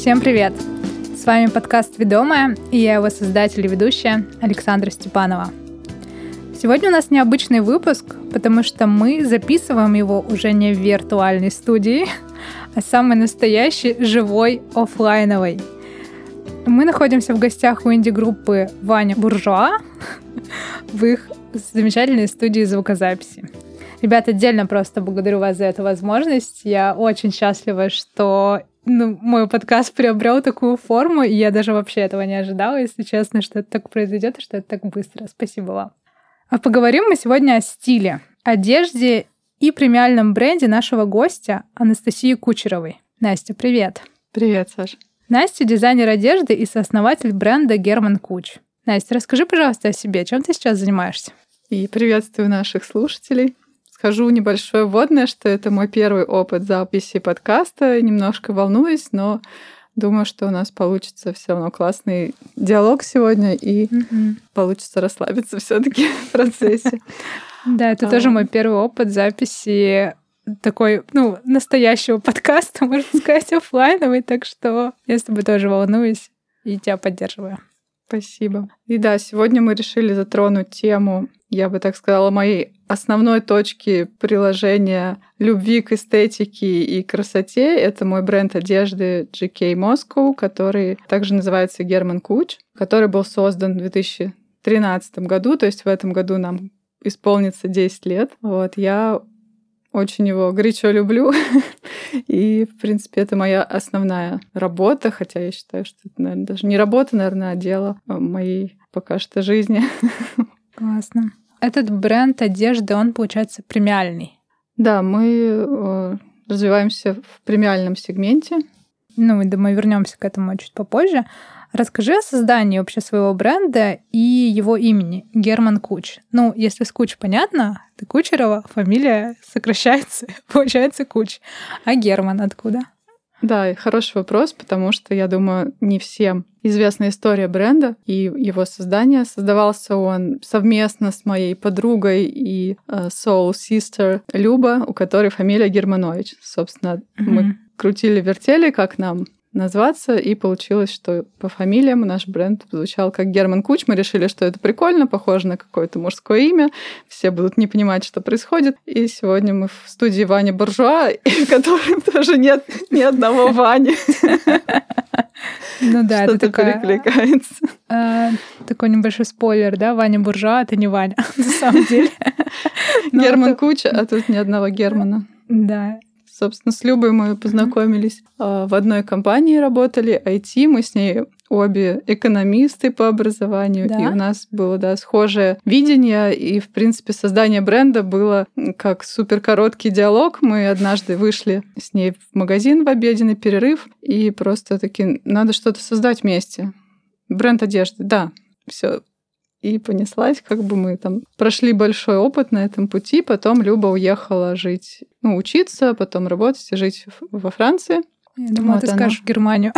Всем привет! С вами подкаст «Ведомая» и я его создатель и ведущая Александра Степанова. Сегодня у нас необычный выпуск, потому что мы записываем его уже не в виртуальной студии, а самой настоящей, живой, офлайновой. Мы находимся в гостях у инди-группы Ваня Буржуа в их замечательной студии звукозаписи. Ребят, отдельно просто благодарю вас за эту возможность. Я очень счастлива, что ну, мой подкаст приобрел такую форму, и я даже вообще этого не ожидала, если честно, что это так произойдет и что это так быстро. Спасибо вам. А поговорим мы сегодня о стиле, одежде и премиальном бренде нашего гостя Анастасии Кучеровой. Настя, привет. Привет, Саша. Настя — дизайнер одежды и сооснователь бренда Герман Куч. Настя, расскажи, пожалуйста, о себе. Чем ты сейчас занимаешься? И приветствую наших слушателей. Скажу небольшое вводное, что это мой первый опыт записи подкаста. Немножко волнуюсь, но думаю, что у нас получится все равно классный диалог сегодня и mm-hmm. получится расслабиться все-таки в процессе. Да, это тоже мой первый опыт записи такой, ну, настоящего подкаста, можно сказать, офлайновый, так что я с тобой тоже волнуюсь и тебя поддерживаю. Спасибо. И да, сегодня мы решили затронуть тему, я бы так сказала, моей основной точки приложения любви к эстетике и красоте. Это мой бренд одежды GK Moscow, который также называется Герман Куч, который был создан в 2013 году, то есть в этом году нам исполнится 10 лет. Вот, я очень его горячо люблю. И, в принципе, это моя основная работа, хотя я считаю, что это, наверное, даже не работа, наверное, а дело моей пока что жизни. Классно. Этот бренд одежды, он, получается, премиальный. Да, мы э, развиваемся в премиальном сегменте. Ну, мы, мы вернемся к этому чуть попозже. Расскажи о создании вообще своего бренда и его имени Герман Куч. Ну, если с Куч понятно, ты Кучерова, фамилия сокращается, получается Куч. А Герман откуда? Да, хороший вопрос, потому что, я думаю, не всем известна история бренда и его создания. Создавался он совместно с моей подругой и uh, soul sister Люба, у которой фамилия Германович. Собственно, mm-hmm. мы крутили-вертели, как нам назваться, и получилось, что по фамилиям наш бренд звучал как Герман Куч. Мы решили, что это прикольно, похоже на какое-то мужское имя. Все будут не понимать, что происходит. И сегодня мы в студии Вани Буржуа, в которой тоже нет ни одного Вани. Ну да, это такая... перекликается. А, такой небольшой спойлер, да? Ваня Буржуа, это не Ваня, на самом деле. Герман Куча, а тут ни одного Германа. Да, Собственно, с Любой мы познакомились mm-hmm. в одной компании, работали IT, мы с ней обе экономисты по образованию, да? и у нас было, да, схожее видение, и, в принципе, создание бренда было как супер короткий диалог. Мы однажды вышли с ней в магазин в обеденный перерыв, и просто таки надо что-то создать вместе. Бренд одежды, да, все и понеслась, как бы мы там прошли большой опыт на этом пути, потом Люба уехала жить, ну, учиться, потом работать и жить во Франции. Я думала, вот ты она... скажешь в Германию.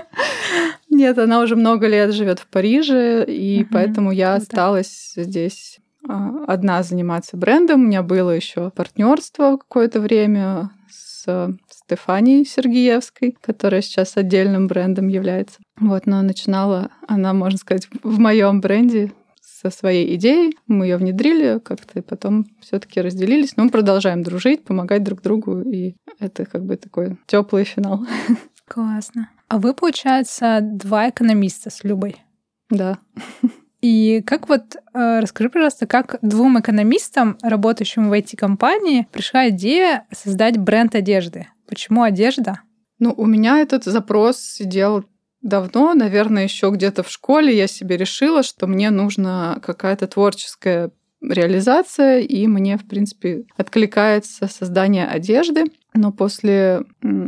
Нет, она уже много лет живет в Париже, и поэтому я осталась здесь а, одна заниматься брендом. У меня было еще партнерство какое-то время с Стефанией Сергеевской, которая сейчас отдельным брендом является. Вот, но начинала она, можно сказать, в моем бренде со своей идеей. Мы ее внедрили как-то, и потом все-таки разделились. Но мы продолжаем дружить, помогать друг другу, и это как бы такой теплый финал. Классно. А вы, получается, два экономиста с Любой? Да. И как вот, э, расскажи, пожалуйста, как двум экономистам, работающим в IT-компании, пришла идея создать бренд одежды? Почему одежда? Ну, у меня этот запрос сидел давно, наверное, еще где-то в школе я себе решила, что мне нужна какая-то творческая реализация, и мне, в принципе, откликается создание одежды. Но после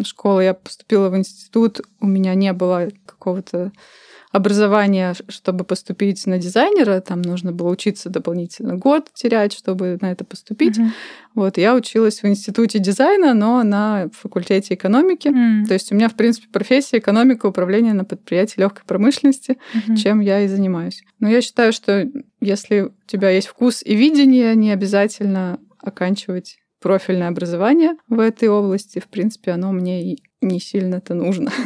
школы я поступила в институт, у меня не было какого-то образование, чтобы поступить на дизайнера, там нужно было учиться дополнительно год терять, чтобы на это поступить. Mm-hmm. Вот, я училась в институте дизайна, но на факультете экономики. Mm-hmm. То есть у меня, в принципе, профессия экономика, управление на предприятии легкой промышленности, mm-hmm. чем я и занимаюсь. Но я считаю, что если у тебя есть вкус и видение, не обязательно оканчивать профильное образование в этой области. В принципе, оно мне и не сильно это нужно.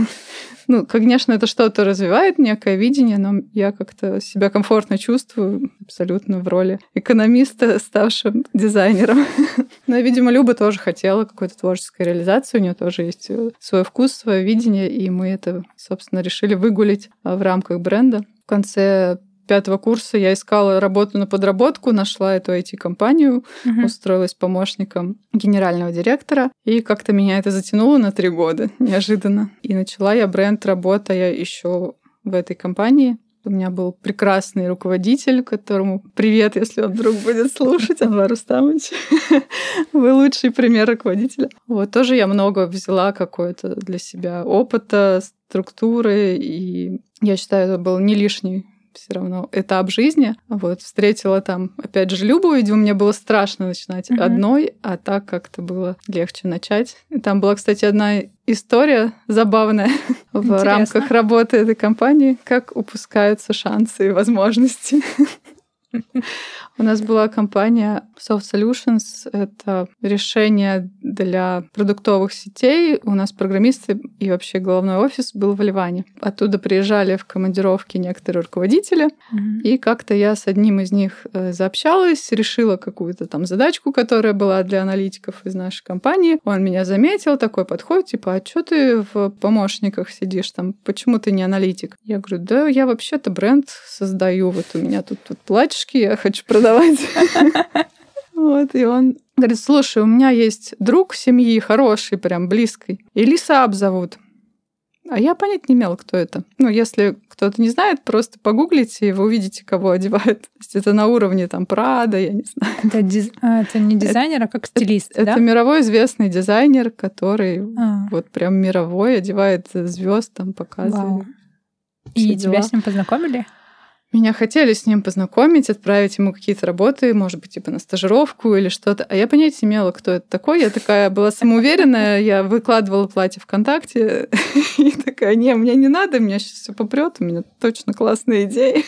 Ну, конечно, это что-то развивает, некое видение, но я как-то себя комфортно чувствую абсолютно в роли экономиста, ставшим дизайнером. Но, видимо, Люба тоже хотела какой-то творческой реализации, у нее тоже есть э, свой вкус, свое видение, и мы это, собственно, решили выгулить а, в рамках бренда. В конце пятого курса я искала работу на подработку, нашла эту IT-компанию, угу. устроилась помощником генерального директора, и как-то меня это затянуло на три года, неожиданно. И начала я бренд, работая еще в этой компании. У меня был прекрасный руководитель, которому привет, если он вдруг будет слушать, Анвар Рустамович. Вы лучший пример руководителя. Вот тоже я много взяла какой-то для себя опыта, структуры, и я считаю, это был не лишний все равно этап жизни. Вот, встретила там, опять же, Любу, видимо, мне было страшно начинать mm-hmm. одной, а так как-то было легче начать. И там была, кстати, одна история забавная в рамках работы этой компании, как упускаются шансы и возможности. У нас была компания Soft Solutions. Это решение для продуктовых сетей. У нас программисты и вообще головной офис был в Ливане. Оттуда приезжали в командировки некоторые руководители. Mm-hmm. И как-то я с одним из них э, заобщалась, решила какую-то там задачку, которая была для аналитиков из нашей компании. Он меня заметил, такой подход, типа, а что ты в помощниках сидишь там? Почему ты не аналитик? Я говорю, да я вообще-то бренд создаю. Вот у меня тут, тут платьишки, я хочу продавать. Вот, и он говорит, слушай, у меня есть друг семьи хороший, прям близкий. Элиса зовут. А я понять не имела, кто это. Ну, если кто-то не знает, просто погуглите, и вы увидите, кого одевают. То есть это на уровне там Прада, я не знаю. Это, диз... а, это не дизайнер, а как стилист, это, да? Это мировой известный дизайнер, который а. вот прям мировой одевает звезд, там показывает. Вау. И дела. тебя с ним познакомили? Меня хотели с ним познакомить, отправить ему какие-то работы, может быть, типа на стажировку или что-то. А я понятия не имела, кто это такой. Я такая была самоуверенная, я выкладывала платье ВКонтакте и такая, не, мне не надо, меня сейчас все попрет, у меня точно классные идеи.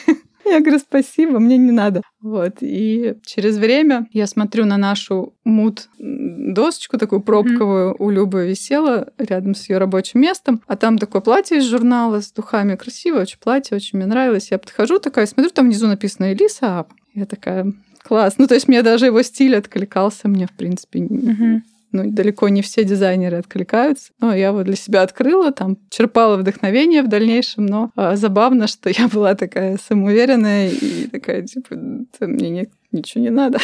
Я говорю, спасибо, мне не надо. Вот. И через время я смотрю на нашу мут досочку такую пробковую mm-hmm. у Любы висела рядом с ее рабочим местом, а там такое платье из журнала с духами красивое, очень платье, очень мне нравилось. Я подхожу такая, смотрю, там внизу написано Элиса Я такая, класс. Ну, то есть мне даже его стиль откликался, мне, в принципе, mm-hmm ну, далеко не все дизайнеры откликаются. Но я вот для себя открыла, там, черпала вдохновение в дальнейшем, но а, забавно, что я была такая самоуверенная и такая, типа, мне не, ничего не надо.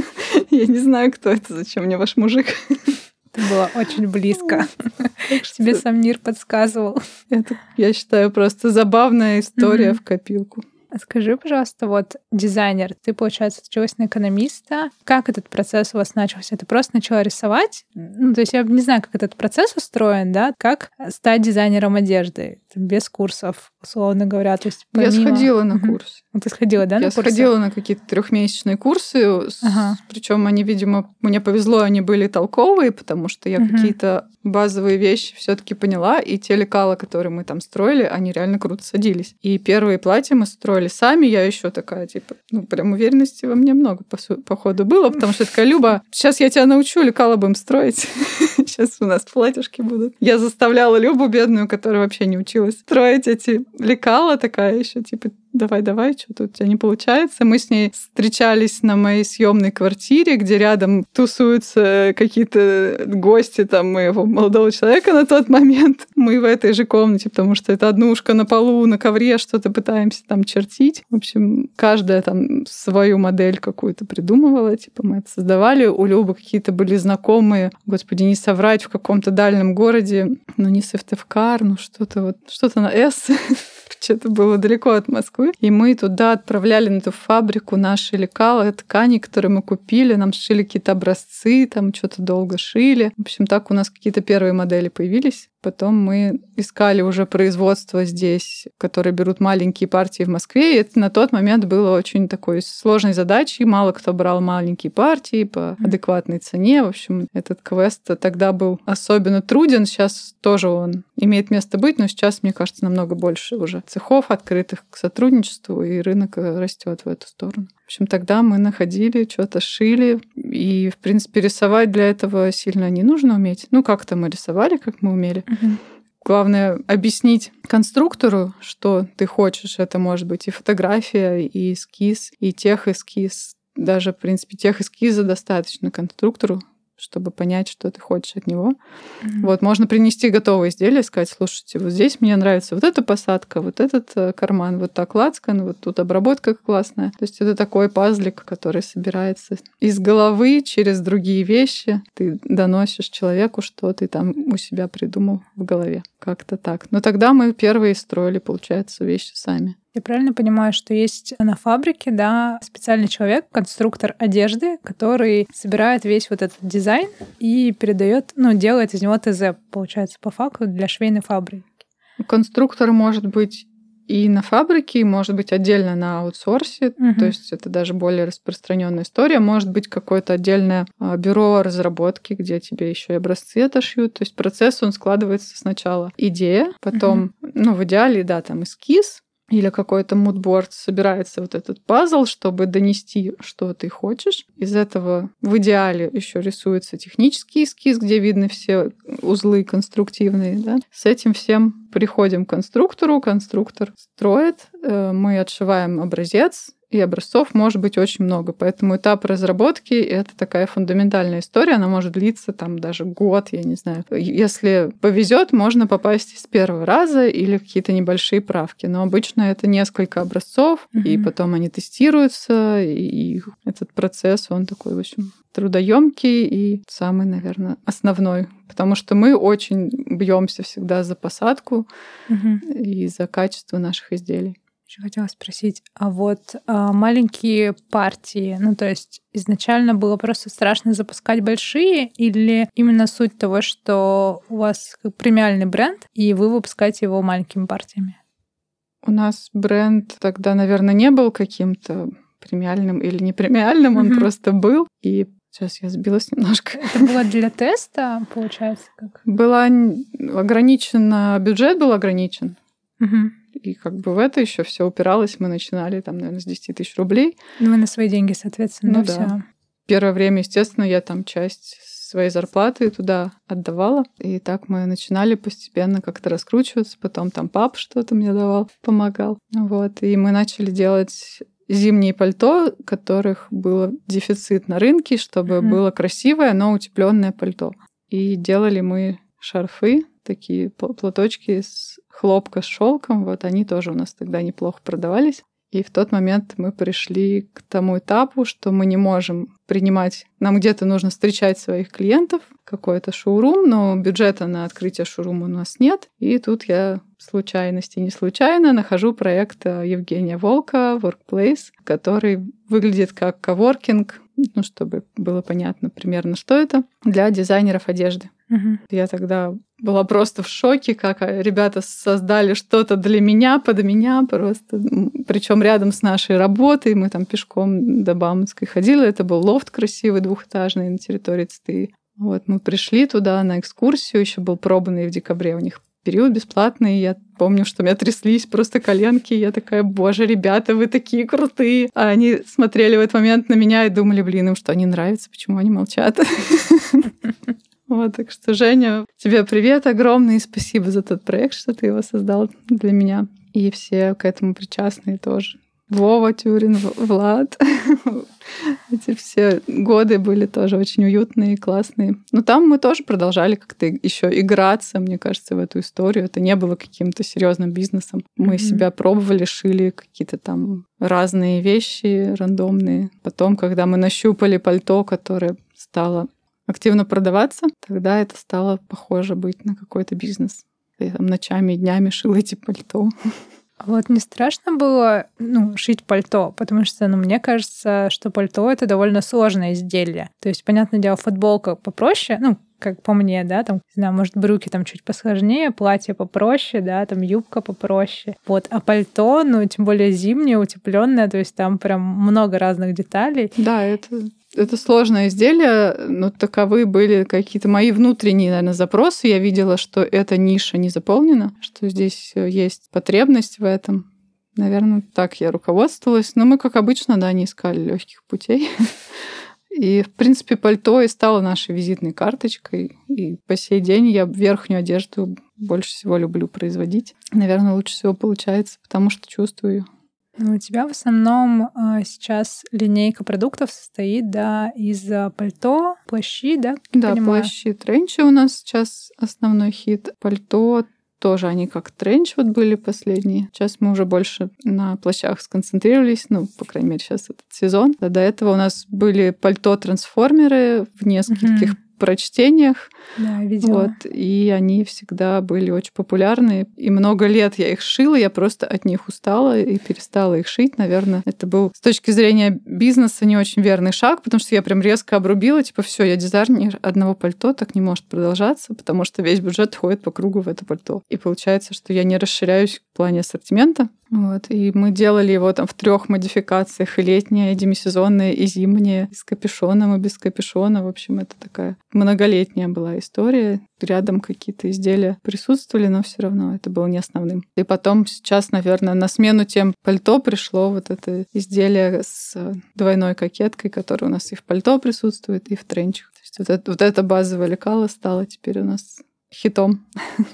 я не знаю, кто это, зачем мне ваш мужик. Это было очень близко. Тебе сам мир подсказывал. Это, я считаю, просто забавная история в копилку. Скажи, пожалуйста, вот дизайнер, ты, получается, училась на экономиста. Как этот процесс у вас начался? Ты просто начала рисовать? Ну, то есть я не знаю, как этот процесс устроен, да? Как стать дизайнером одежды? Без курсов, условно говоря. То есть помимо... Я сходила на курс. Ну, ты сходила, да, на Я курсы? сходила на какие-то трехмесячные курсы. Ага. Причем они, видимо, мне повезло, они были толковые, потому что я угу. какие-то базовые вещи все-таки поняла, и те лекала, которые мы там строили, они реально круто садились. И первые платья мы строили сами, я еще такая, типа, ну, прям уверенности во мне много, по, по ходу было, потому что такая, Люба, сейчас я тебя научу лекала будем строить. Сейчас у нас платьишки будут. Я заставляла Любу, бедную, которая вообще не училась, строить эти лекала, такая еще, типа, давай, давай, что-то у тебя не получается. Мы с ней встречались на моей съемной квартире, где рядом тусуются какие-то гости там моего молодого человека на тот момент. Мы в этой же комнате, потому что это однушка на полу, на ковре что-то пытаемся там чертить. В общем, каждая там свою модель какую-то придумывала, типа мы это создавали. У Любы какие-то были знакомые, господи, не соврать, в каком-то дальнем городе, ну не Сыктывкар, ну что-то вот, что-то на «С», что-то было далеко от Москвы. И мы туда отправляли на эту фабрику наши лекала, ткани, которые мы купили. Нам шили какие-то образцы, там что-то долго шили. В общем, так у нас какие-то первые модели появились. Потом мы искали уже производство здесь, которые берут маленькие партии в Москве. И это на тот момент было очень такой сложной задачей. Мало кто брал маленькие партии по адекватной цене. В общем, этот квест тогда был особенно труден. Сейчас тоже он имеет место быть, но сейчас, мне кажется, намного больше уже цехов открытых к сотрудничеству, и рынок растет в эту сторону. Общем, тогда мы находили, что-то шили. И, в принципе, рисовать для этого сильно не нужно уметь. Ну, как-то мы рисовали, как мы умели. Мгм. Главное объяснить конструктору, что ты хочешь. Это может быть и фотография, и эскиз, и тех эскиз. Даже, в принципе, тех эскиза достаточно конструктору, чтобы понять, что ты хочешь от него. Мгм. Вот, можно принести готовое изделие, сказать, слушайте, вот здесь мне нравится вот эта посадка, вот этот э, карман, вот так лацкан, вот тут обработка классная. То есть это такой пазлик, который собирается из головы через другие вещи. Ты доносишь человеку, что ты там у себя придумал в голове. Как-то так. Но тогда мы первые строили, получается, вещи сами. Я правильно понимаю, что есть на фабрике, да, специальный человек, конструктор одежды, который собирает весь вот этот дизайн и передает, ну, делает из него ТЗ, получается, по факту для швейной фабрики. Конструктор может быть и на фабрике, и может быть отдельно на аутсорсе. Мгм. То есть это даже более распространенная история. Может быть какое-то отдельное а, бюро разработки, где тебе еще и образцы отошьют. То есть процесс он складывается сначала идея, потом, ну в идеале, да, там эскиз или какой-то мудборд собирается вот этот пазл, чтобы донести, что ты хочешь. Из этого в идеале еще рисуется технический эскиз, где видны все узлы конструктивные. Да? С этим всем приходим к конструктору, конструктор строит, э, мы отшиваем образец, и образцов может быть очень много. Поэтому этап разработки — это такая фундаментальная история. Она может длиться там даже год, я не знаю. Если повезет, можно попасть с первого раза или какие-то небольшие правки. Но обычно это несколько образцов, и Мгм. потом они тестируются, и этот процесс, он такой, в общем, трудоемкий и самый, наверное, основной. Потому что мы очень бьемся всегда за посадку Мгм. и за качество наших изделий. Еще хотела спросить, а вот а, маленькие партии, ну то есть изначально было просто страшно запускать большие, или именно суть того, что у вас премиальный бренд, и вы выпускаете его маленькими партиями? У нас бренд тогда, наверное, не был каким-то премиальным или не премиальным, он просто был. И сейчас я сбилась немножко. Это было для теста, получается, как? Была ограничена, бюджет был ограничен. И как бы в это еще все упиралось. Мы начинали там, наверное, с 10 тысяч рублей. Ну, вы на свои деньги, соответственно, Ну да, да. Первое время, естественно, я там часть своей зарплаты туда отдавала. И так мы начинали постепенно как-то раскручиваться. Потом там пап что-то мне давал, помогал. Вот. И мы начали делать зимние пальто, которых был дефицит на рынке, чтобы Мгм. было красивое, но утепленное пальто. И делали мы шарфы, такие пл- платочки из хлопка с шелком. Вот они тоже у нас тогда неплохо продавались. И в тот момент мы пришли к тому этапу, что мы не можем принимать... Нам где-то нужно встречать своих клиентов, какой-то шоурум, но бюджета на открытие шоурума у нас нет. И тут я случайности не случайно нахожу проект э, Евгения Волка Workplace, который выглядит как коворкинг, ну, чтобы было понятно примерно, что это, для дизайнеров одежды. Мгм. Я тогда была просто в шоке, как а, ребята создали что-то для меня, под меня просто. Причем рядом с нашей работой. Мы там пешком до Бауманской ходили. Это был лофт красивый, двухэтажный на территории ЦТИ. Вот мы пришли туда на экскурсию. Еще был пробанный в декабре у них период бесплатный. Я помню, что у меня тряслись просто коленки. Я такая, боже, ребята, вы такие крутые. А они смотрели в этот момент на меня и думали, блин, им что, не нравится, почему они молчат? Вот, так что, Женя, тебе привет огромный, спасибо за тот проект, что ты его создал для меня. И все к этому причастные тоже. Вова Тюрин, Влад. Эти все годы были тоже очень уютные и классные. Но там мы тоже продолжали как-то еще играться, мне кажется, в эту историю. Это не было каким-то серьезным бизнесом. Мы Мгм. себя пробовали, шили какие-то там разные вещи рандомные. Потом, когда мы нащупали пальто, которое стало активно продаваться, тогда это стало похоже быть на какой-то бизнес. Я там ночами и днями шила эти пальто. А вот не страшно было ну, шить пальто, потому что, ну, мне кажется, что пальто это довольно сложное изделие. То есть, понятное дело, футболка попроще, ну, как по мне, да, там, не знаю, может, брюки там чуть посложнее, платье попроще, да, там юбка попроще. Вот, а пальто, ну, тем более зимнее, утепленное, то есть там прям много разных деталей. Да, это, это сложное изделие, но таковы были какие-то мои внутренние, наверное, запросы. Я видела, что эта ниша не заполнена, что здесь э, есть потребность в этом. Наверное, так я руководствовалась. Но мы, как обычно, да, не искали легких путей. И, в принципе, пальто и стало нашей визитной карточкой. И по сей день я верхнюю одежду больше всего люблю производить. Наверное, лучше всего получается, потому что чувствую. Ну, у тебя в основном э, сейчас линейка продуктов состоит, да, из э, пальто, плащи, да? Да, понимаю? плащи, тренчи у нас сейчас основной хит. Пальто тоже они как тренч вот были последние. Сейчас мы уже больше на плащах сконцентрировались, ну, по крайней мере, сейчас этот сезон. До этого у нас были пальто-трансформеры в нескольких mm-hmm прочтениях. Да, видела. Вот, и они всегда были очень популярны. И много лет я их шила, я просто от них устала и перестала их шить. Наверное, это был с точки зрения бизнеса не очень верный шаг, потому что я прям резко обрубила, типа, все, я дизайнер одного пальто, так не может продолжаться, потому что весь бюджет ходит по кругу в это пальто. И получается, что я не расширяюсь в плане ассортимента, вот, и мы делали его там в трех модификациях, и летнее, и демисезонное, и зимнее, и с капюшоном, и без капюшона. В общем, это такая многолетняя была история. Рядом какие-то изделия присутствовали, но все равно это было не основным. И потом сейчас, наверное, на смену тем пальто пришло вот это изделие с двойной кокеткой, которое у нас и в пальто присутствует, и в тренчах. То есть вот, это, вот эта базовая лекала стала теперь у нас хитом.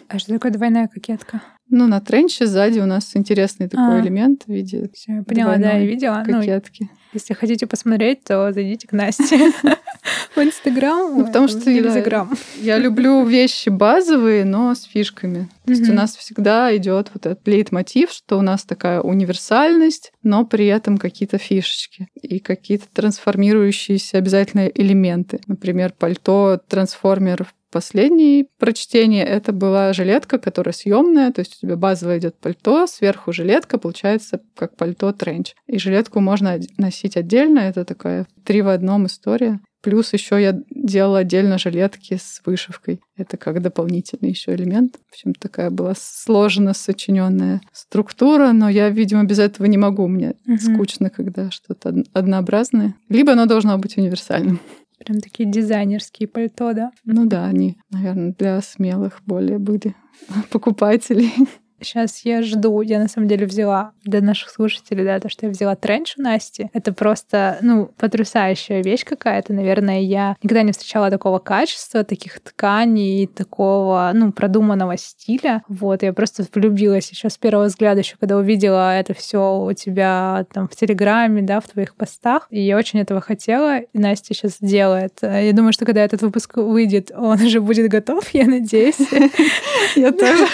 А что такое двойная кокетка? Ну, на тренче сзади у нас интересный такой а. элемент в виде Всё, я поняла, да, я видела. Ну, кокетки. Ну, если хотите посмотреть, то зайдите к Насте в Инстаграм. Ну, потому что я люблю вещи базовые, но с фишками. То есть у нас всегда идет вот этот лейтмотив, что у нас такая универсальность, но при этом какие-то фишечки и какие-то трансформирующиеся обязательно элементы. Например, пальто трансформер последнее прочтение это была жилетка, которая съемная, то есть у тебя базовое идет пальто, сверху жилетка, получается как пальто тренч. И жилетку можно носить отдельно, это такая три в одном история. Плюс еще я делала отдельно жилетки с вышивкой. Это как дополнительный еще элемент. В общем, такая была сложно сочиненная структура, но я, видимо, без этого не могу. Мне угу. скучно, когда что-то однообразное. Либо оно должно быть универсальным. Прям такие дизайнерские пальто, да? Ну да, они, наверное, для смелых более были покупателей. Сейчас я жду. Я на самом деле взяла для наших слушателей, да, то, что я взяла тренч у Насти. Это просто, ну, потрясающая вещь какая-то. Наверное, я никогда не встречала такого качества, таких тканей, такого, ну, продуманного стиля. Вот, я просто влюбилась еще с первого взгляда, еще когда увидела это все у тебя там в Телеграме, да, в твоих постах. И я очень этого хотела, и Настя сейчас делает. Я думаю, что когда этот выпуск выйдет, он уже будет готов, я надеюсь. Я тоже.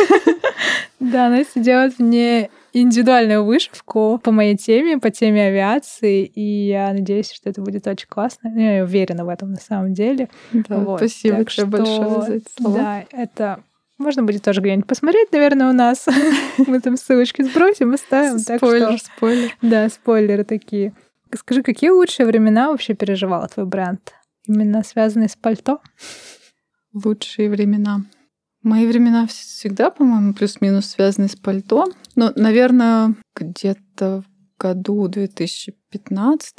Да, Настя делает мне индивидуальную вышивку по моей теме, по теме авиации, и я надеюсь, что это будет очень классно. Ну, я уверена в этом на самом деле. Да, вот. спасибо так что, большое за эти слова. Да, это можно будет тоже где-нибудь посмотреть, наверное, у нас. Мы там ссылочки сбросим и ставим. Спойлер, спойлер. Да, спойлеры такие. Скажи, какие лучшие времена вообще переживала твой бренд? Именно связанные с пальто? Лучшие времена. Мои времена всегда, по-моему, плюс-минус связаны с пальто. Но, наверное, где-то в году 2015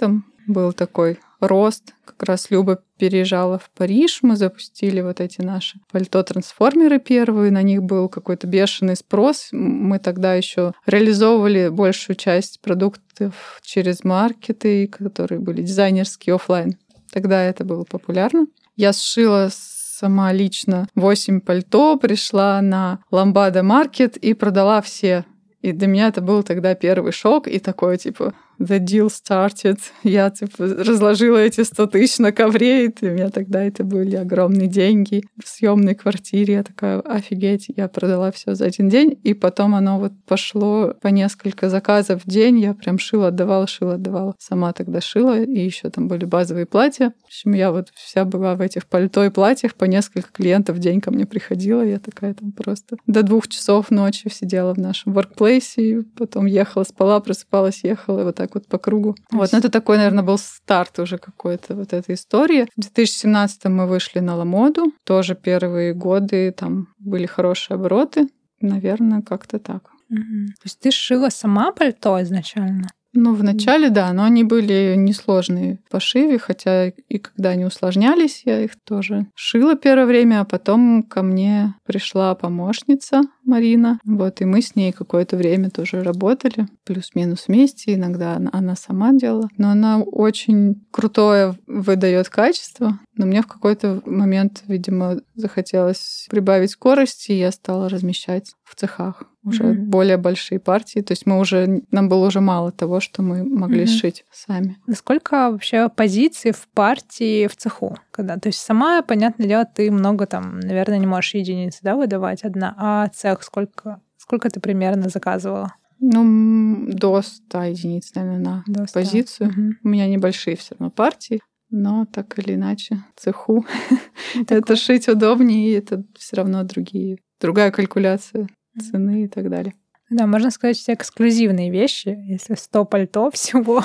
был такой рост. Как раз Люба переезжала в Париж, мы запустили вот эти наши пальто-трансформеры первые, на них был какой-то бешеный спрос. Мы тогда еще реализовывали большую часть продуктов через маркеты, которые были дизайнерские офлайн. Тогда это было популярно. Я сшила сама лично 8 пальто, пришла на Ламбада Маркет и продала все. И для меня это был тогда первый шок и такой, типа, the deal started. Я типа, разложила эти 100 тысяч на ковре, и для меня тогда это были огромные деньги. В съемной квартире я такая, офигеть, я продала все за один день, и потом оно вот пошло по несколько заказов в день, я прям шила, отдавала, шила, отдавала. Сама тогда шила, и еще там были базовые платья. В общем, я вот вся была в этих пальто и платьях, по несколько клиентов в день ко мне приходила, я такая там просто до двух часов ночи сидела в нашем воркплейсе, потом ехала, спала, просыпалась, ехала, и вот вот по кругу. Вот, но это такой, наверное, был старт уже какой-то вот этой истории. В 2017 мы вышли на Ламоду. Тоже первые годы там были хорошие обороты. Наверное, как-то так. Угу. То есть ты шила сама пальто изначально? Ну, в начале, да, но они были несложные в пошиве, хотя и когда они усложнялись, я их тоже шила первое время, а потом ко мне пришла помощница Марина, вот, и мы с ней какое-то время тоже работали, плюс-минус вместе, иногда она, она сама делала, но она очень крутое выдает качество, но мне в какой-то момент, видимо, захотелось прибавить скорости, и я стала размещать в цехах уже mm-hmm. более большие партии. То есть мы уже нам было уже мало того, что мы могли mm-hmm. сшить сами. Насколько вообще позиций в партии в цеху? Когда, то есть сама, понятное дело, ты много там, наверное, не можешь единиц, да, выдавать одна, а цех сколько? Сколько ты примерно заказывала? Ну, до 100 единиц, наверное, на до 100. позицию. Угу. У меня небольшие все равно партии, но так или иначе цеху это шить удобнее, и это все равно другие, другая калькуляция цены и так далее. Да, можно сказать, все эксклюзивные вещи. Если 100 пальто всего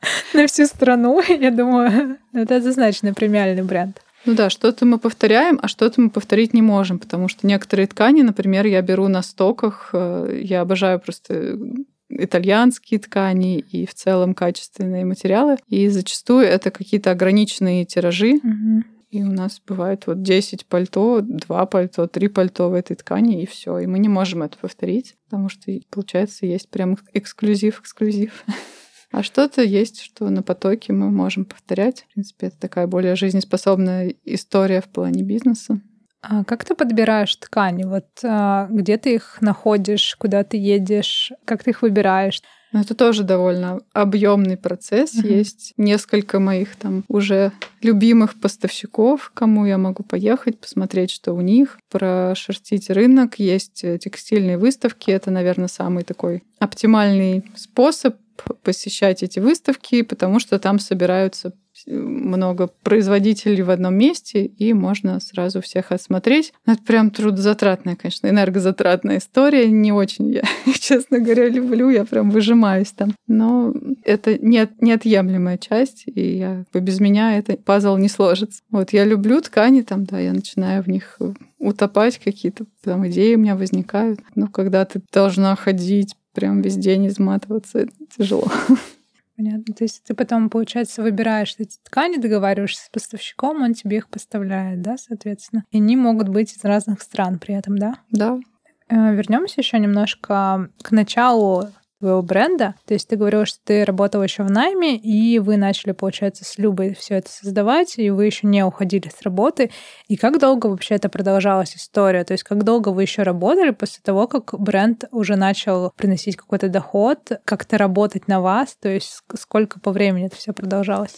на всю страну, я думаю, это однозначно премиальный бренд. Ну да, что-то мы повторяем, а что-то мы повторить не можем, потому что некоторые ткани, например, я беру на стоках, э, я обожаю просто итальянские ткани и в целом качественные материалы. И зачастую это какие-то ограниченные тиражи. Угу. И у нас бывает вот 10 пальто, 2 пальто, 3 пальто в этой ткани, и все. И мы не можем это повторить, потому что, получается, есть прям эксклюзив-эксклюзив. А что-то есть, что на потоке мы можем повторять. В принципе, это такая более жизнеспособная история в плане бизнеса. А как ты подбираешь ткани? Вот а, где ты их находишь, куда ты едешь, как ты их выбираешь? Ну, это тоже довольно объемный процесс. Uh-huh. Есть несколько моих там уже любимых поставщиков, кому я могу поехать, посмотреть, что у них, прошерстить рынок. Есть э, текстильные выставки. Это, наверное, самый такой оптимальный способ посещать эти выставки, потому что там собираются много производителей в одном месте, и можно сразу всех осмотреть. Это прям трудозатратная, конечно, энергозатратная история. Не очень я, честно говоря, люблю, я прям выжимаюсь там. Но это не, неотъемлемая часть, и я, без меня это пазл не сложится. Вот я люблю ткани, там, да, я начинаю в них утопать, какие-то там идеи у меня возникают. Но когда ты должна ходить прям весь день изматываться, это тяжело. Понятно. То есть ты потом, получается, выбираешь эти ткани, договариваешься с поставщиком, он тебе их поставляет, да, соответственно. И они могут быть из разных стран при этом, да? Да. Э, Вернемся еще немножко к началу твоего бренда. То есть ты говорила, что ты работала еще в найме, и вы начали, получается, с Любой все это создавать, и вы еще не уходили с работы. И как долго вообще это продолжалась история? То есть как долго вы еще работали после того, как бренд уже начал приносить какой-то доход, как-то работать на вас? То есть сколько по времени это все продолжалось?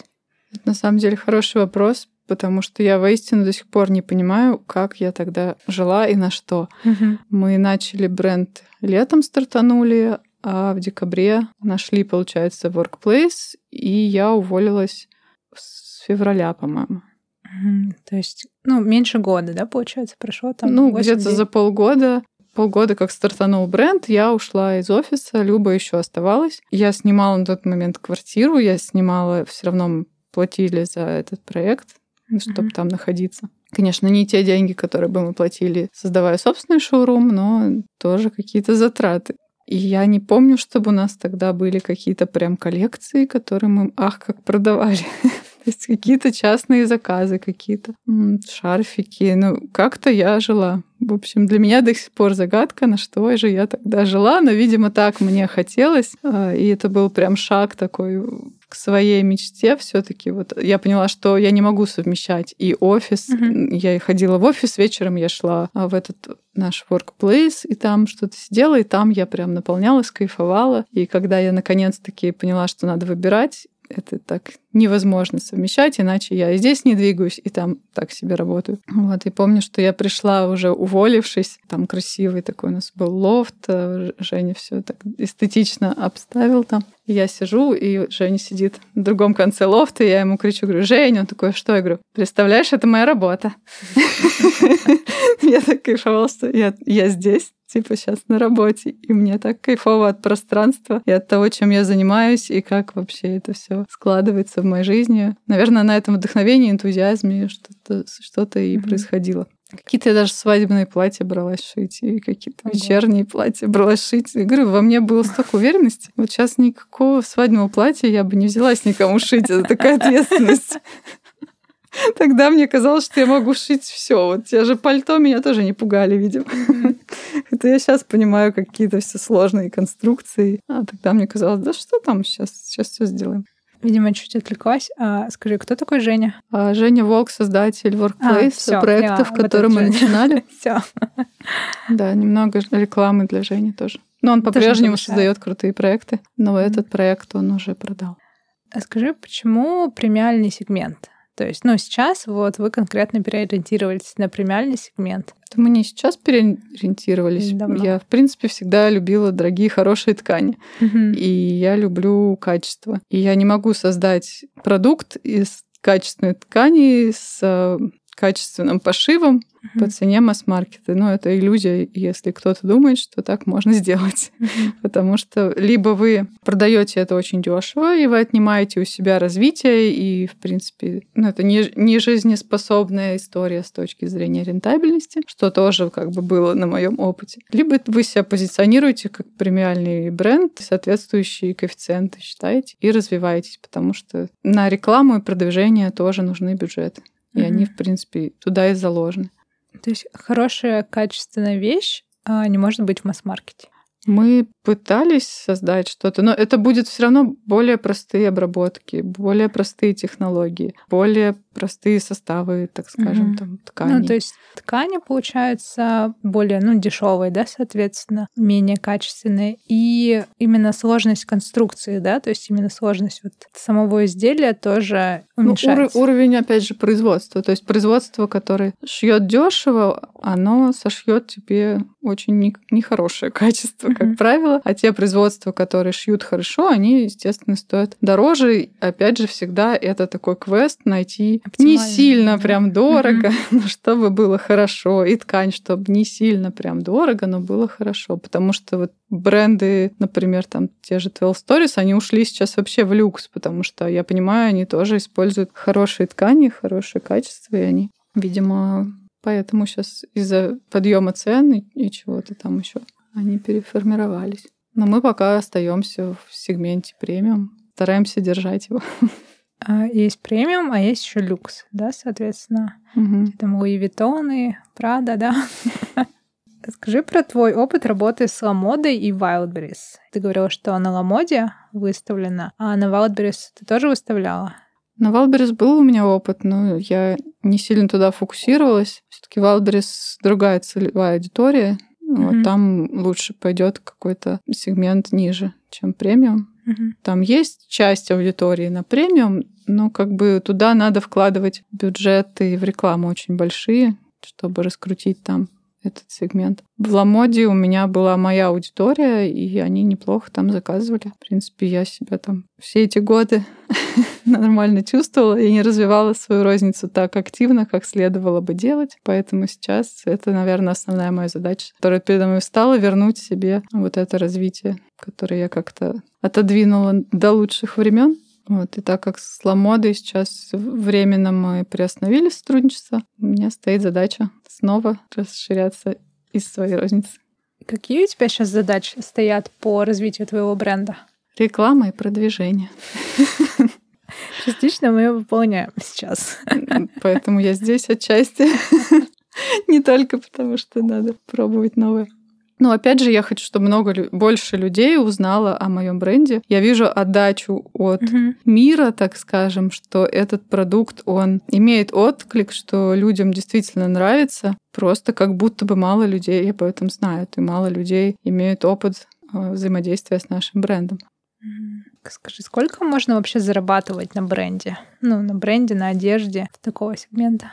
Это на самом деле хороший вопрос, потому что я воистину до сих пор не понимаю, как я тогда жила и на что. Угу. Мы начали бренд летом стартанули, а в декабре нашли, получается, workplace, и я уволилась с февраля, по-моему. То есть, ну, меньше года, да, получается, прошло там? Ну, где-то за полгода полгода, как стартанул бренд, я ушла из офиса, Люба еще оставалась. Я снимала на тот момент квартиру, я снимала, все равно платили за этот проект, чтобы mm-hmm. там находиться. Конечно, не те деньги, которые бы мы платили, создавая собственный шоурум, но тоже какие-то затраты. И я не помню, чтобы у нас тогда были какие-то прям коллекции, которые мы, ах, как продавали. Есть какие-то частные заказы, какие-то шарфики. Ну, как-то я жила. В общем, для меня до сих пор загадка, на что же я тогда жила, но, видимо, так мне хотелось. А, и это был прям шаг такой к своей мечте все-таки. Вот я поняла, что я не могу совмещать и офис. Mm-hmm. Я ходила в офис вечером, я шла а, в этот наш workplace, и там что-то сидела, и там я прям наполнялась, кайфовала. И когда я наконец-таки поняла, что надо выбирать, это так невозможно совмещать, иначе я и здесь не двигаюсь, и там так себе работаю. Вот, и помню, что я пришла уже уволившись, там красивый такой у нас был лофт, э, Женя все так эстетично обставил там. Я сижу, и Женя сидит на другом конце лофта, и я ему кричу, говорю, Женя, он такой, что? Я говорю, представляешь, это моя работа. Я так кайфовала, что я здесь, типа сейчас на работе, и мне так кайфово от пространства и от того, чем я занимаюсь, и как вообще это все складывается в моей жизни. Наверное, на этом вдохновении, энтузиазме что-то что и mm-hmm. происходило. Какие-то я даже свадебные платья бралась шить, и какие-то Ого. вечерние платья бралась шить. Я говорю, во мне было столько уверенности. Вот сейчас никакого свадебного платья я бы не взялась никому шить. Это такая ответственность. Тогда мне казалось, что я могу шить все. Вот те же пальто меня тоже не пугали, видимо. Это я сейчас понимаю какие-то все сложные конструкции. А тогда мне казалось, да что там сейчас, сейчас все сделаем. Видимо, чуть отвлеклась. А, скажи, кто такой Женя? А Женя Волк, создатель Workplace, всё, проектов, я вот которые это мы начинали. Все. Да, немного рекламы для Жени тоже. Но он по-прежнему создает крутые проекты, но этот проект он уже продал. А скажи, почему премиальный сегмент? То есть, ну, сейчас вот вы конкретно переориентировались на премиальный сегмент. Это мы не сейчас переориентировались. Давно. Я, в принципе, всегда любила дорогие, хорошие ткани. И я люблю качество. И я не могу создать продукт из качественной ткани с э, качественным пошивом Мгм. по цене масс-маркета. Но это иллюзия, если кто-то думает, что так можно сделать. Мгм. Потому что либо вы продаете это очень дешево, и вы отнимаете у себя развитие, и, в принципе, ну, это не, не жизнеспособная история с точки зрения рентабельности, что тоже как бы было на моем опыте. Либо вы себя позиционируете как премиальный бренд, соответствующие коэффициенты считаете и развиваетесь, потому что на рекламу и продвижение тоже нужны бюджеты. И они, Мгм. в принципе, туда и заложены. То есть хорошая, качественная вещь а, не может быть в масс-маркете. Мы пытались создать что-то, но это будет все равно более простые обработки, более простые технологии, более простые составы, так скажем, Мгм. там тканей. Ну, то есть ткани получаются более, ну, дешевые, да, соответственно, менее качественные. И именно сложность конструкции, да, то есть именно сложность вот самого изделия тоже Ну, ур- уменьшается. уровень, опять же, производства. То есть производство, которое шьет дешево, оно сошьет тебе очень не- нехорошее качество, как Мгм. правило. А те производства, которые шьют хорошо, они, естественно, стоят дороже. Опять же, всегда это такой квест найти не сильно прям дорого, но чтобы было хорошо. И ткань, чтобы не сильно прям дорого, но было хорошо. Потому что вот бренды, например, там те же 12 Stories, они ушли сейчас вообще в люкс, потому что, я понимаю, они тоже используют хорошие ткани, хорошее качество, и они, видимо, поэтому сейчас из-за подъема цен и, и чего-то там еще они переформировались. Но мы пока остаемся в сегменте премиум, стараемся держать его. А, Есть премиум, а есть еще люкс, да, соответственно. Мгм. Там Луи Виттоны, Прада, да. Скажи про твой опыт работы с Ламодой и Wildberries. Ты говорила, что на Ламоде выставлена, а на Wildberries ты тоже выставляла? На Wildberries был у меня опыт, но я не сильно туда фокусировалась. Все-таки Wildberries другая целевая аудитория. Вот Мгм. там лучше пойдет какой-то сегмент ниже, чем премиум. Мгм. Там есть часть аудитории на премиум, но как бы туда надо вкладывать бюджеты в рекламу очень большие, чтобы раскрутить там этот сегмент. В Ламоде у меня была моя аудитория, и они неплохо там заказывали. В принципе, я себя там все эти годы нормально чувствовала и не развивала свою розницу так активно, как следовало бы делать. Поэтому сейчас это, наверное, основная моя задача, которая передо мной встала, вернуть себе вот это развитие, которое я как-то отодвинула до лучших времен. Вот, и так как с Ламодой сейчас временно мы приостановили сотрудничество, у меня стоит задача снова расширяться из своей розницы. Какие у тебя сейчас задачи стоят по развитию твоего бренда? Реклама и продвижение. Частично мы ее выполняем сейчас. Поэтому я здесь отчасти. Не только потому, что надо пробовать новое. Но опять же, я хочу, чтобы много больше людей узнало о моем бренде. Я вижу отдачу от Мгм. мира, так скажем, что этот продукт, он имеет отклик, что людям действительно нравится. Просто как будто бы мало людей об этом знают, и мало людей имеют опыт э, взаимодействия с нашим брендом. Скажи, сколько можно вообще зарабатывать на бренде? Ну, на бренде, на одежде такого сегмента?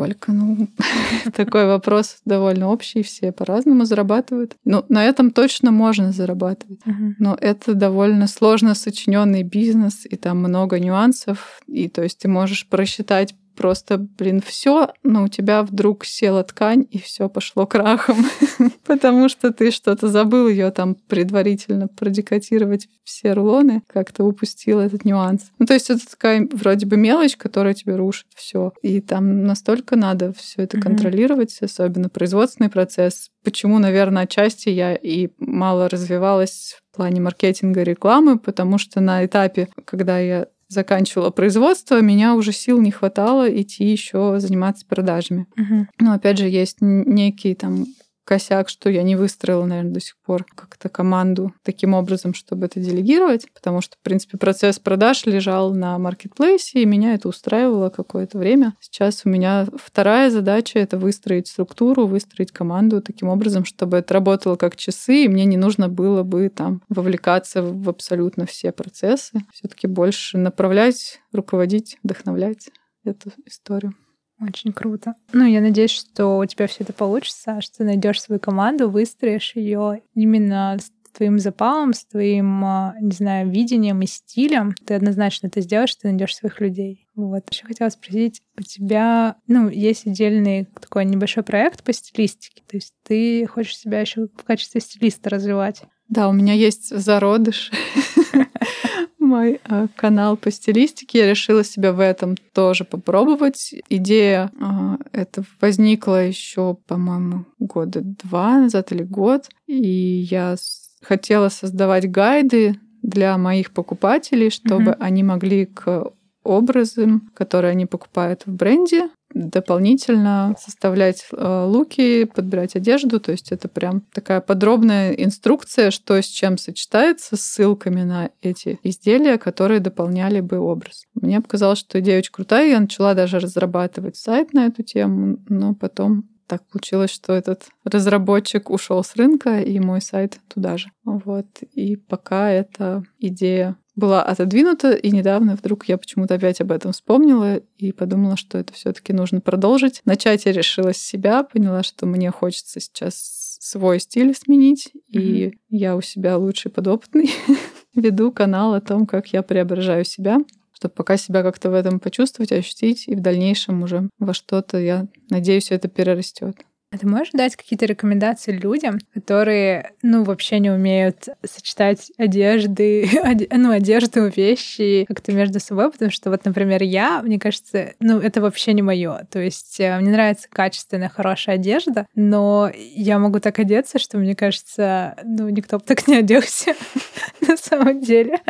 Сколько? Ну, такой вопрос довольно общий, все по-разному зарабатывают. Ну, на этом точно можно зарабатывать. Но это довольно сложно сочиненный бизнес, и там много нюансов. И то есть ты можешь просчитать просто, блин, все, но у тебя вдруг села ткань, и все пошло крахом, потому что ты что-то забыл ее там предварительно продекатировать все рулоны, как-то упустил этот нюанс. Ну, то есть это такая вроде бы мелочь, которая тебе рушит все. И там настолько надо все это контролировать, особенно производственный процесс. Почему, наверное, отчасти я и мало развивалась в плане маркетинга и рекламы, потому что на этапе, когда я заканчивала производство, меня уже сил не хватало идти еще заниматься продажами. Угу. Но опять же, есть некий там косяк, что я не выстроила, наверное, до сих пор как-то команду таким образом, чтобы это делегировать, потому что, в принципе, процесс продаж лежал на маркетплейсе, и меня это устраивало какое-то время. Сейчас у меня вторая задача — это выстроить структуру, выстроить команду таким образом, чтобы это работало как часы, и мне не нужно было бы там вовлекаться в абсолютно все процессы. все таки больше направлять, руководить, вдохновлять эту историю. Очень круто. Ну, я надеюсь, что у тебя все это получится, что ты найдешь свою команду, выстроишь ее именно с твоим запалом, с твоим, а, не знаю, видением и стилем. Ты однозначно это сделаешь, ты найдешь своих людей. Вот. Еще хотела спросить, у тебя, ну, есть отдельный такой небольшой проект по стилистике, то есть ты хочешь себя еще в качестве стилиста развивать? Да, у меня есть зародыш мой э, канал по стилистике. Я решила себя в этом тоже попробовать. Идея э, это возникла еще, по-моему, года два назад или год. И я хотела создавать гайды для моих покупателей, чтобы mm-hmm. они могли к образам, которые они покупают в бренде, дополнительно составлять э, луки, подбирать одежду. То есть это прям такая подробная инструкция, что с чем сочетается, с ссылками на эти изделия, которые дополняли бы образ. Мне показалось, что идея очень крутая. Я начала даже разрабатывать сайт на эту тему, но потом так получилось, что этот разработчик ушел с рынка, и мой сайт туда же. Вот. И пока эта идея была отодвинута, и недавно вдруг я почему-то опять об этом вспомнила и подумала, что это все таки нужно продолжить. Начать я решила с себя, поняла, что мне хочется сейчас свой стиль сменить, mm-hmm. и я у себя лучший подопытный. Веду канал о том, как я преображаю себя, чтобы пока себя как-то в этом почувствовать, ощутить, и в дальнейшем уже во что-то, я надеюсь, это перерастет. А ты можешь дать какие-то рекомендации людям, которые, ну, вообще не умеют сочетать одежды, оде, ну, одежду, вещи как-то между собой, потому что вот, например, я, мне кажется, ну, это вообще не мое. То есть э, мне нравится качественная, хорошая одежда, но я могу так одеться, что мне кажется, ну, никто бы так не оделся на самом деле.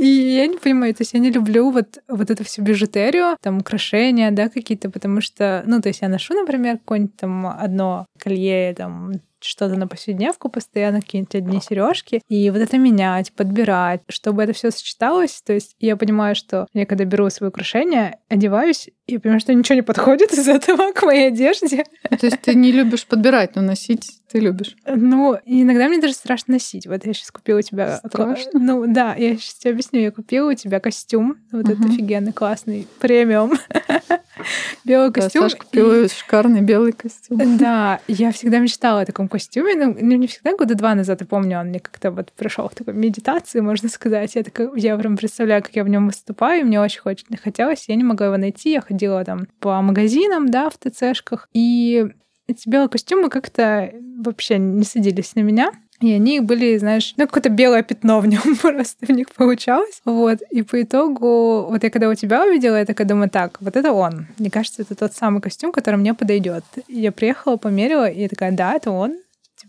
И я не понимаю, то есть я не люблю вот, вот эту всю бижутерию, там, украшения, да, какие-то, потому что, ну, то есть я ношу, например, какое-нибудь там одно колье, там, что-то на повседневку постоянно, какие-нибудь одни сережки, и вот это менять, подбирать, чтобы это все сочеталось. То есть я понимаю, что я когда беру свои украшения, одеваюсь, и понимаю, что ничего не подходит из этого к моей одежде. То есть ты не любишь подбирать, но носить ты любишь? Ну, иногда мне даже страшно носить. Вот я сейчас купила у тебя... Страшно? Ну, да, я сейчас тебе объясню. Я купила у тебя костюм, вот uh-huh. этот офигенный, классный, премиум. Белый костюм. Саша купила шикарный белый костюм. Да, я всегда мечтала о таком костюме. Ну, ну, не всегда, года два назад, я помню, он мне как-то вот пришел в такой медитации, можно сказать. Я такая, я прям представляю, как я в нем выступаю, и мне очень хотелось. Я не могла его найти. Я ходила там по магазинам, да, в ТЦшках. И эти белые костюмы как-то вообще не садились на меня. И они были, знаешь, ну, какое-то белое пятно в нем просто в них получалось. Вот. И по итогу, вот я когда у тебя увидела, я такая думаю, так, вот это он. Мне кажется, это тот самый костюм, который мне подойдет. Я приехала, померила, и я такая, да, это он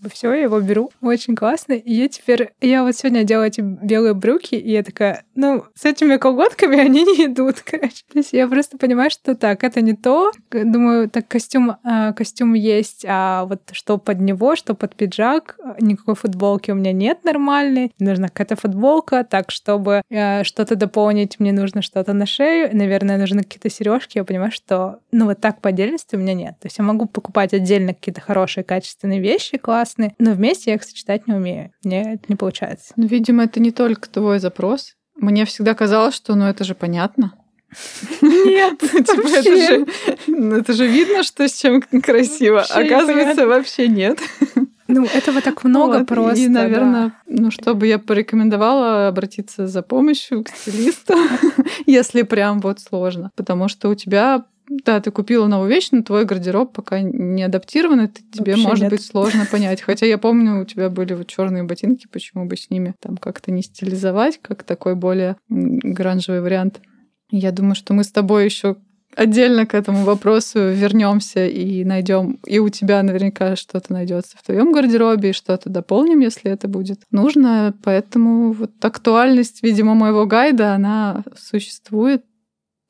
типа, все, я его беру. Очень классно. И я теперь... Я вот сегодня делала эти белые брюки, и я такая, ну, с этими колготками они не идут, короче. То есть я просто понимаю, что так, это не то. Думаю, так, костюм, э, костюм есть, а вот что под него, что под пиджак, никакой футболки у меня нет нормальной. Нужна какая-то футболка, так, чтобы э, что-то дополнить, мне нужно что-то на шею. Наверное, нужны какие-то сережки. Я понимаю, что, ну, вот так по отдельности у меня нет. То есть я могу покупать отдельно какие-то хорошие, качественные вещи, класс классные, но вместе я их сочетать не умею. Мне это не получается. Ну, видимо, это не только твой запрос. Мне всегда казалось, что ну это же понятно. Нет, типа, это же, ну, это же видно, что с чем красиво. Оказывается, вообще нет. Ну, этого так много вот. просто. И, наверное, да. ну, чтобы я порекомендовала обратиться за помощью к стилисту, если прям вот сложно. Потому что у тебя да, ты купила новую вещь, но твой гардероб пока не адаптирован, и тебе Вообще может нет. быть сложно понять. Хотя я помню, у тебя были вот черные ботинки, почему бы с ними там как-то не стилизовать, как такой более гранжевый вариант. Я думаю, что мы с тобой еще отдельно к этому вопросу вернемся и найдем. И у тебя наверняка что-то найдется в твоем гардеробе, и что-то дополним, если это будет нужно. Поэтому вот актуальность, видимо, моего гайда, она существует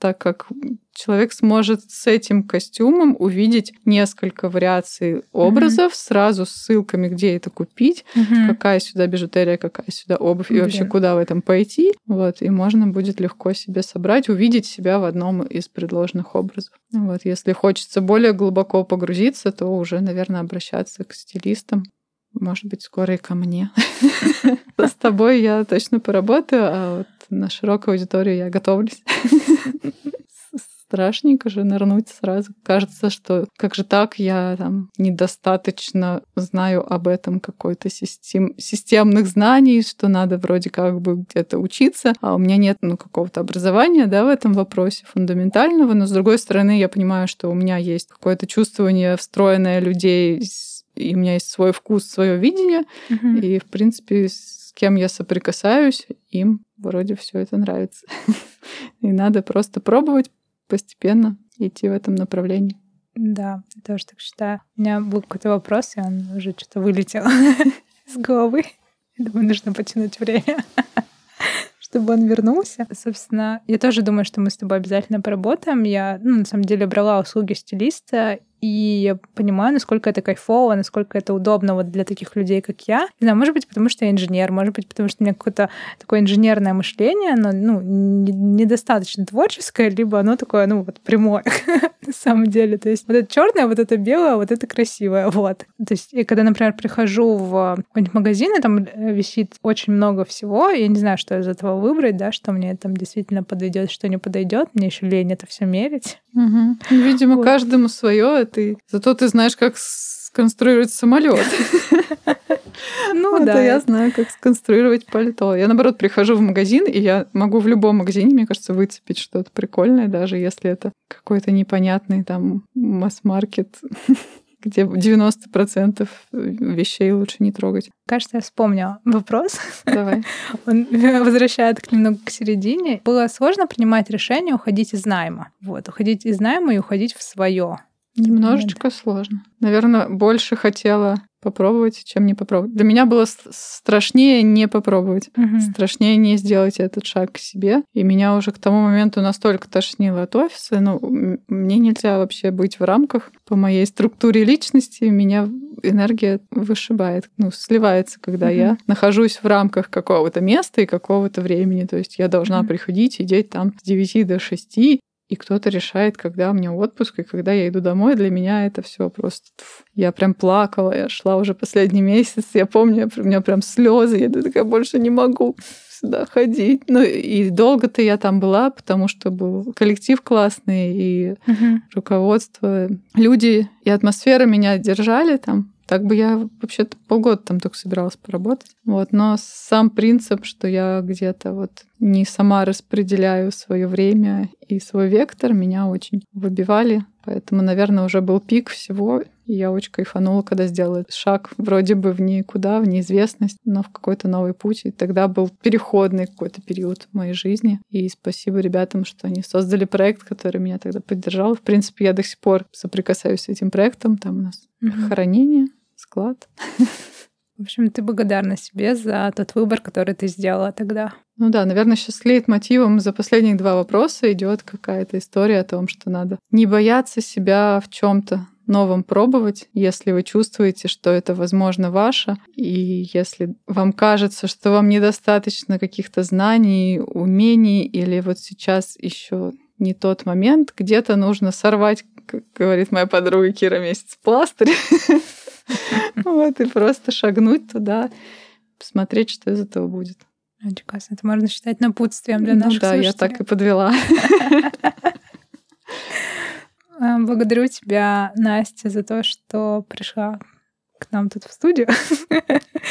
так как человек сможет с этим костюмом увидеть несколько вариаций образов, сразу с ссылками, где это купить, Мгм. какая сюда бижутерия, какая сюда обувь и вообще Блин. куда в этом пойти. Вот, и можно будет легко себе собрать, увидеть себя в одном из предложенных образов. Вот, если хочется более глубоко погрузиться, то уже, наверное, обращаться к стилистам. Может быть, скоро и ко мне. С тобой я точно поработаю, а вот на широкую аудиторию я готовлюсь. Страшненько же нырнуть сразу. Кажется, что как же так, я там недостаточно знаю об этом какой-то систем, системных знаний, что надо вроде как бы где-то учиться, а у меня нет ну, какого-то образования да, в этом вопросе фундаментального, но с другой стороны я понимаю, что у меня есть какое-то чувствование встроенное людей, и у меня есть свой вкус, свое видение, Мгм. и, в принципе, с кем я соприкасаюсь, им вроде все это нравится. И надо просто пробовать постепенно идти в этом направлении. Да, я тоже так считаю. У меня был какой-то вопрос, и он уже что-то вылетел из головы. Я думаю, нужно потянуть время, чтобы он вернулся. Собственно, я тоже думаю, что мы с тобой обязательно поработаем. Я, ну, на самом деле, брала услуги стилиста, и я понимаю, насколько это кайфово, насколько это удобно вот для таких людей, как я. Не знаю, может быть, потому что я инженер, может быть, потому что у меня какое-то такое инженерное мышление, но ну, не- недостаточно творческое, либо оно такое, ну, вот прямое на самом деле. То есть вот это черное, вот это белое, вот это красивое, вот. То есть я когда, например, прихожу в какой-нибудь магазин, и там э, висит очень много всего, я не знаю, что из этого выбрать, да, что мне там действительно подойдет, что не подойдет. Мне еще лень это все мерить. Ну, Видимо, Вот. каждому свое. Ты... Зато ты знаешь, как сконструировать самолет. Ну Вот, да. я знаю, как сконструировать пальто. Я, наоборот, прихожу в магазин, и я могу в любом магазине, мне кажется, выцепить что-то прикольное, даже если это какой-то непонятный там масс-маркет, где 90% вещей лучше не трогать. Кажется, я вспомнила вопрос. Давай. Он возвращает к немного к середине. Было сложно принимать решение уходить из найма. Вот, уходить из найма и уходить в свое. Немножечко сложно. Наверное, больше хотела попробовать, чем не попробовать. Для меня было страшнее не попробовать. Страшнее не сделать этот шаг к себе. И меня уже к тому моменту настолько тошнило от офиса. Ну, мне нельзя вообще быть в рамках по моей структуре личности. Меня энергия вышибает, ну, сливается, когда Мгм. я нахожусь в рамках какого-то места и какого-то времени. То есть я должна Мгм. приходить, сидеть там с 9 до 6, и кто-то решает, когда у меня отпуск и когда я иду домой. Для меня это все просто... Я прям плакала, я шла уже последний месяц. Я помню, у меня прям слезы. Я такая больше не могу сюда ходить. Ну и долго-то я там была, потому что был коллектив классный и Мгм. руководство. Люди и атмосфера меня держали там. Так бы я вообще-то полгода там только собиралась поработать. Вот. Но сам принцип, что я где-то вот не сама распределяю свое время и свой вектор, меня очень выбивали. Поэтому, наверное, уже был пик всего. И я очень кайфанула, когда сделала шаг вроде бы в никуда, в неизвестность, но в какой-то новый путь. И тогда был переходный какой-то период в моей жизни. И спасибо ребятам, что они создали проект, который меня тогда поддержал. В принципе, я до сих пор соприкасаюсь с этим проектом. Там у нас Мгм. хранение, склад. В общем, ты благодарна себе за тот выбор, который ты сделала тогда. Ну да, наверное, сейчас мотивом за последних два вопроса идет какая-то история о том, что надо не бояться себя в чем-то новом пробовать, если вы чувствуете, что это, возможно, ваше, и если вам кажется, что вам недостаточно каких-то знаний, умений, или вот сейчас еще не тот момент, где-то нужно сорвать, как говорит моя подруга Кира Месяц, пластырь, вот, и просто шагнуть туда, посмотреть, что из этого будет. Очень классно. Это можно считать напутствием для Ну наших да, я так и подвела. А, Благодарю тебя, Настя, за то, что пришла к нам тут в студию.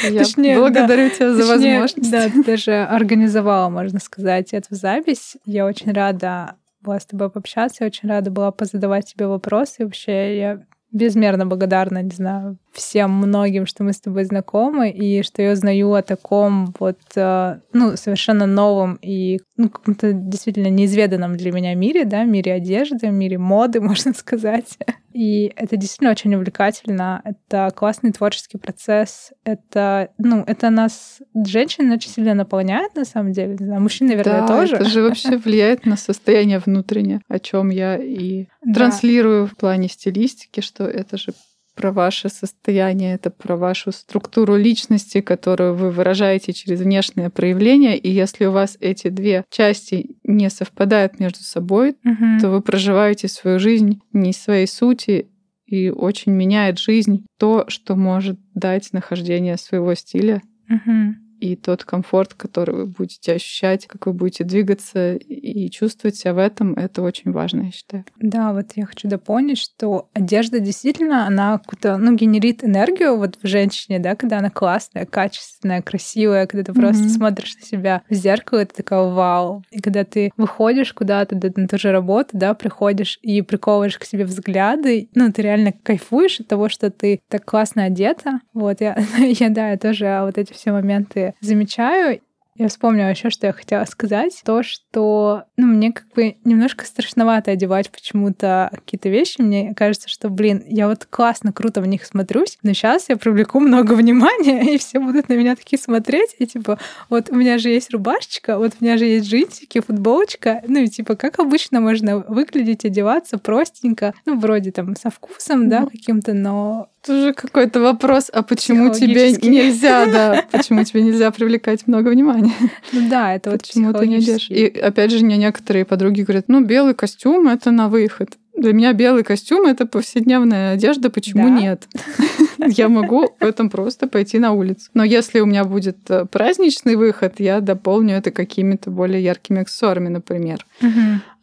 Я Точнее, благодарю тебя за Точнее, возможность. Да, ты даже организовала, можно сказать, эту запись. Я очень рада была с тобой пообщаться. Я очень рада была позадавать тебе вопросы. Вообще, я безмерно благодарна, не знаю, всем многим, что мы с тобой знакомы, и что я узнаю о таком вот, э, ну, совершенно новом и ну, каком-то действительно неизведанном для меня мире, да, мире одежды, мире моды, можно сказать. И это действительно очень увлекательно. Это классный творческий процесс. Это, ну, это нас, женщин, очень сильно наполняет, на самом деле. Не знаю, мужчин, наверное, да, тоже. это же вообще влияет на состояние внутреннее, о чем я и транслирую в плане стилистики, что это же про ваше состояние, это про вашу структуру личности, которую вы выражаете через внешнее проявление. И если у вас эти две части не совпадают между собой, угу. то вы проживаете свою жизнь не своей сути, и очень меняет жизнь то, что может дать нахождение своего стиля. Угу и тот комфорт, который вы будете ощущать, как вы будете двигаться и чувствовать себя в этом, это очень важно, я считаю. Да, вот я хочу дополнить, что одежда действительно, она какую-то, ну, генерит энергию вот в женщине, да, когда она классная, качественная, красивая, когда ты mm-hmm. просто смотришь на себя в зеркало, ты такая вау. И когда ты выходишь куда-то на ту же работу, да, приходишь и приковываешь к себе взгляды, ну, ты реально кайфуешь от того, что ты так классно одета. Вот, я, я да, я тоже вот эти все моменты замечаю. Я вспомнила еще, что я хотела сказать. То, что ну, мне как бы немножко страшновато одевать почему-то какие-то вещи. Мне кажется, что, блин, я вот классно, круто в них смотрюсь, но сейчас я привлеку много внимания, и все будут на меня такие смотреть. И типа, вот у меня же есть рубашечка, вот у меня же есть джинсики, футболочка. Ну и типа, как обычно можно выглядеть, одеваться простенько, ну, вроде там со вкусом, да, каким-то, но тоже какой-то вопрос, а почему тебе нельзя, да, почему тебе нельзя привлекать много внимания? Ну да, это вот почему ты не идешь. И опять же, мне некоторые подруги говорят, ну, белый костюм — это на выход. Для меня белый костюм — это повседневная одежда, почему да? нет? Я могу в этом просто пойти на улицу. Но если у меня будет э, праздничный выход, я дополню это какими-то более яркими аксессуарами, например.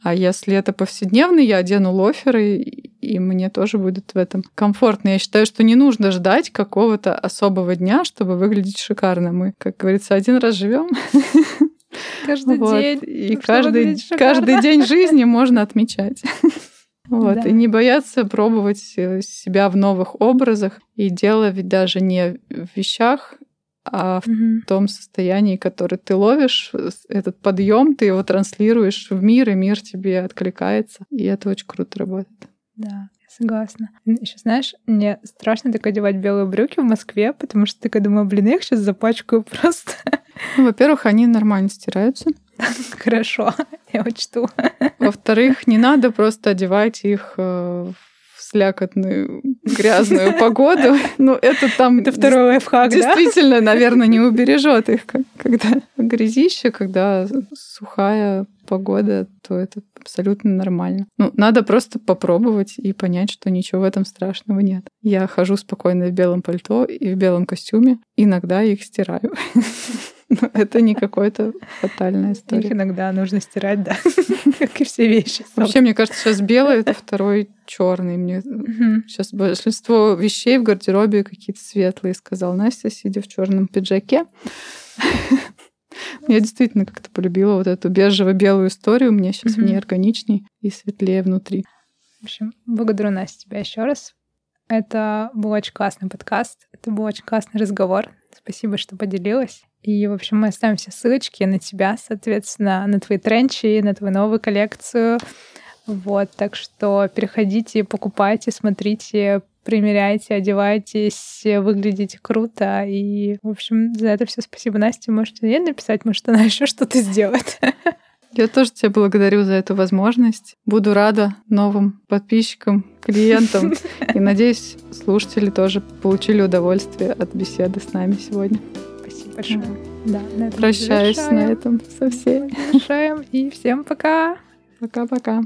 А если это повседневный, я одену лоферы, и мне тоже будет в этом комфортно. Я считаю, что не нужно ждать какого-то особого дня, чтобы выглядеть шикарно. Мы, как говорится, один раз живем. Каждый вот. день. И каждый, каждый день жизни можно отмечать. Вот, да. и не бояться пробовать э, себя в новых образах. И дело ведь даже не в вещах, а в угу. том состоянии, которое ты ловишь, этот подъем, ты его транслируешь в мир, и мир тебе откликается. И это очень круто работает. Да, согласна. Еще знаешь, мне страшно так одевать белые брюки в Москве, потому что такая думаю, блин, я их сейчас запачкаю просто. Ну, во-первых, они нормально стираются. Хорошо, я учту. Во-вторых, не надо просто одевать их в э, слякотную, грязную погоду. Ну, это там... Это второй лайфхак, Действительно, наверное, не убережет их, когда грязище, когда сухая погода, то это абсолютно нормально. Ну, надо просто попробовать и понять, что ничего в этом страшного нет. Я хожу спокойно в белом пальто и в белом костюме. Иногда их стираю. Но это не какая-то фатальная история. Их иногда нужно стирать, да, как и все вещи. Вообще, мне кажется, сейчас белый — это второй черный. Мне сейчас большинство вещей в гардеробе какие-то светлые, сказал Настя, сидя в черном пиджаке. Я действительно как-то полюбила вот эту бежево-белую историю. Мне сейчас в ней органичней и светлее внутри. В общем, благодарю Настя тебя еще раз. Это был очень классный подкаст. Это был очень классный разговор. Спасибо, что поделилась. И, в общем, мы оставим все ссылочки на тебя, соответственно, на твои тренчи, на твою новую коллекцию. Вот, так что переходите, покупайте, смотрите, примеряйте, одевайтесь, выглядите круто. И, в общем, за это все спасибо Насте. Можете ей написать, может, она еще что-то сделает. Я тоже тебя благодарю за эту возможность. Буду рада новым подписчикам, клиентам. И надеюсь, слушатели тоже получили удовольствие от беседы с нами сегодня. Спасибо большое. Да, на этом Прощаюсь на этом со всеми. Завершаем. И всем пока. Пока-пока.